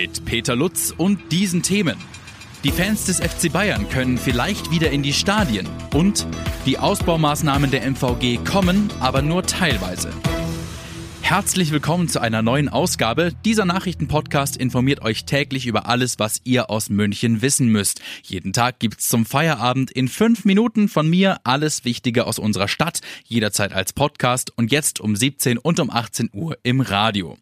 Mit Peter Lutz und diesen Themen. Die Fans des FC Bayern können vielleicht wieder in die Stadien und die Ausbaumaßnahmen der MVG kommen, aber nur teilweise. Herzlich willkommen zu einer neuen Ausgabe. Dieser Nachrichtenpodcast informiert euch täglich über alles, was ihr aus München wissen müsst. Jeden Tag gibt's zum Feierabend in fünf Minuten von mir alles Wichtige aus unserer Stadt, jederzeit als Podcast und jetzt um 17 und um 18 Uhr im Radio.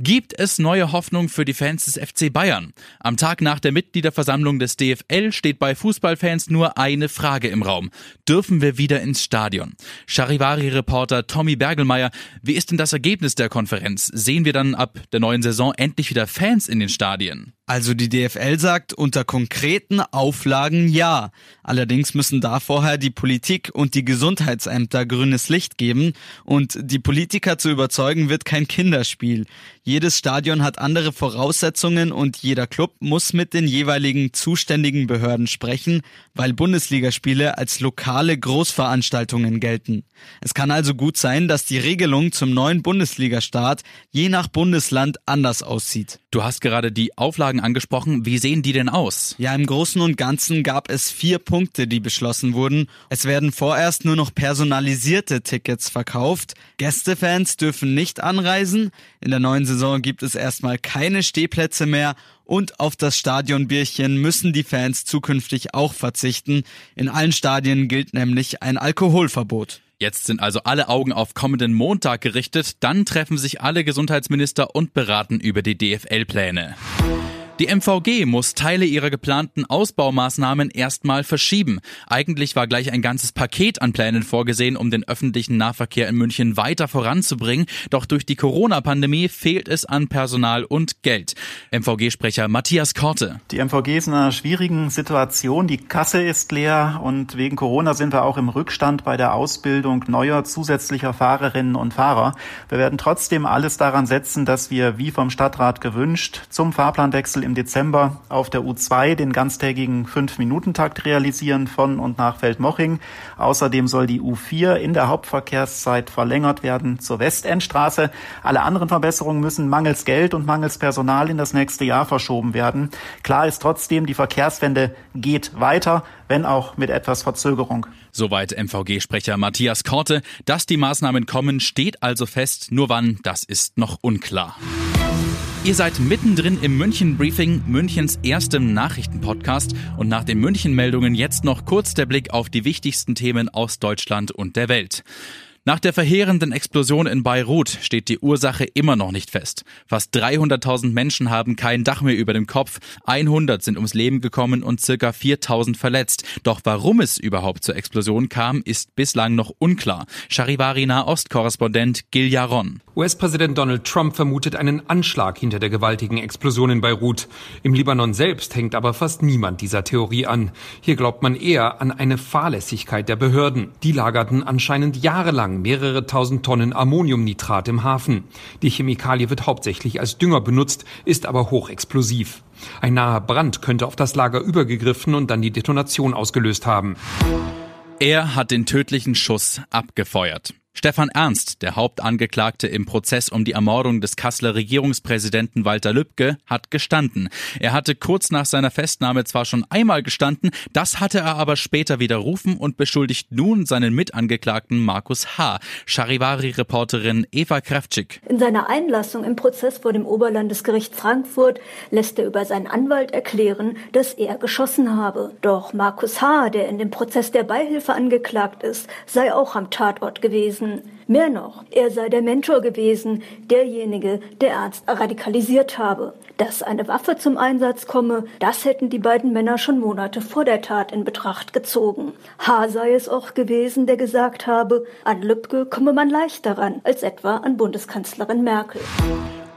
Gibt es neue Hoffnung für die Fans des FC Bayern? Am Tag nach der Mitgliederversammlung des DFL steht bei Fußballfans nur eine Frage im Raum. Dürfen wir wieder ins Stadion? Charivari-Reporter Tommy Bergelmeier, wie ist denn das Ergebnis der Konferenz? Sehen wir dann ab der neuen Saison endlich wieder Fans in den Stadien? Also die DFL sagt unter konkreten Auflagen ja. Allerdings müssen da vorher die Politik und die Gesundheitsämter grünes Licht geben und die Politiker zu überzeugen wird kein Kinderspiel. Jedes Stadion hat andere Voraussetzungen und jeder Club muss mit den jeweiligen zuständigen Behörden sprechen, weil Bundesligaspiele als lokale Großveranstaltungen gelten. Es kann also gut sein, dass die Regelung zum neuen Bundesligastart je nach Bundesland anders aussieht. Du hast gerade die Auflagen angesprochen. Wie sehen die denn aus? Ja, im Großen und Ganzen gab es vier Punkte, die beschlossen wurden. Es werden vorerst nur noch personalisierte Tickets verkauft. Gästefans dürfen nicht anreisen. In der neuen Saison gibt es erstmal keine Stehplätze mehr und auf das Stadionbierchen müssen die Fans zukünftig auch verzichten. In allen Stadien gilt nämlich ein Alkoholverbot. Jetzt sind also alle Augen auf kommenden Montag gerichtet. Dann treffen sich alle Gesundheitsminister und beraten über die DFL-Pläne. Die MVG muss Teile ihrer geplanten Ausbaumaßnahmen erstmal verschieben. Eigentlich war gleich ein ganzes Paket an Plänen vorgesehen, um den öffentlichen Nahverkehr in München weiter voranzubringen. Doch durch die Corona-Pandemie fehlt es an Personal und Geld. MVG-Sprecher Matthias Korte. Die MVG ist in einer schwierigen Situation. Die Kasse ist leer und wegen Corona sind wir auch im Rückstand bei der Ausbildung neuer zusätzlicher Fahrerinnen und Fahrer. Wir werden trotzdem alles daran setzen, dass wir, wie vom Stadtrat gewünscht, zum Fahrplanwechsel im Dezember auf der U2 den ganztägigen 5-Minuten-Takt realisieren von und nach Feldmoching. Außerdem soll die U4 in der Hauptverkehrszeit verlängert werden zur Westendstraße. Alle anderen Verbesserungen müssen mangels Geld und mangels Personal in das nächste Jahr verschoben werden. Klar ist trotzdem, die Verkehrswende geht weiter, wenn auch mit etwas Verzögerung. Soweit MVG-Sprecher Matthias Korte. Dass die Maßnahmen kommen, steht also fest. Nur wann, das ist noch unklar. Ihr seid mittendrin im München Briefing, Münchens erstem Nachrichtenpodcast und nach den München Meldungen jetzt noch kurz der Blick auf die wichtigsten Themen aus Deutschland und der Welt. Nach der verheerenden Explosion in Beirut steht die Ursache immer noch nicht fest. Fast 300.000 Menschen haben kein Dach mehr über dem Kopf, 100 sind ums Leben gekommen und circa 4.000 verletzt. Doch warum es überhaupt zur Explosion kam, ist bislang noch unklar. Charivari Nahost-Korrespondent Gil Yaron. US-Präsident Donald Trump vermutet einen Anschlag hinter der gewaltigen Explosion in Beirut. Im Libanon selbst hängt aber fast niemand dieser Theorie an. Hier glaubt man eher an eine Fahrlässigkeit der Behörden. Die lagerten anscheinend jahrelang mehrere tausend Tonnen Ammoniumnitrat im Hafen. Die Chemikalie wird hauptsächlich als Dünger benutzt, ist aber hochexplosiv. Ein naher Brand könnte auf das Lager übergegriffen und dann die Detonation ausgelöst haben. Er hat den tödlichen Schuss abgefeuert. Stefan Ernst, der Hauptangeklagte im Prozess um die Ermordung des Kasseler Regierungspräsidenten Walter Lübcke, hat gestanden. Er hatte kurz nach seiner Festnahme zwar schon einmal gestanden, das hatte er aber später widerrufen und beschuldigt nun seinen Mitangeklagten Markus H., Charivari-Reporterin Eva Kravczyk. In seiner Einlassung im Prozess vor dem Oberlandesgericht Frankfurt lässt er über seinen Anwalt erklären, dass er geschossen habe. Doch Markus H., der in dem Prozess der Beihilfe angeklagt ist, sei auch am Tatort gewesen gewesen. Mehr noch, er sei der Mentor gewesen, derjenige, der Ernst radikalisiert habe. Dass eine Waffe zum Einsatz komme, das hätten die beiden Männer schon Monate vor der Tat in Betracht gezogen. H. sei es auch gewesen, der gesagt habe, an Lübcke komme man leichter ran als etwa an Bundeskanzlerin Merkel.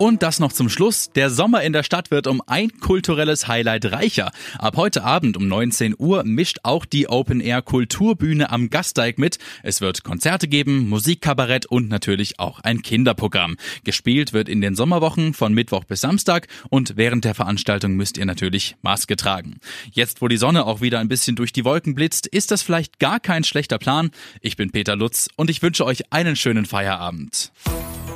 Und das noch zum Schluss. Der Sommer in der Stadt wird um ein kulturelles Highlight reicher. Ab heute Abend um 19 Uhr mischt auch die Open Air Kulturbühne am Gasteig mit. Es wird Konzerte geben, Musikkabarett und natürlich auch ein Kinderprogramm. Gespielt wird in den Sommerwochen von Mittwoch bis Samstag und während der Veranstaltung müsst ihr natürlich Maske tragen. Jetzt, wo die Sonne auch wieder ein bisschen durch die Wolken blitzt, ist das vielleicht gar kein schlechter Plan. Ich bin Peter Lutz und ich wünsche euch einen schönen Feierabend.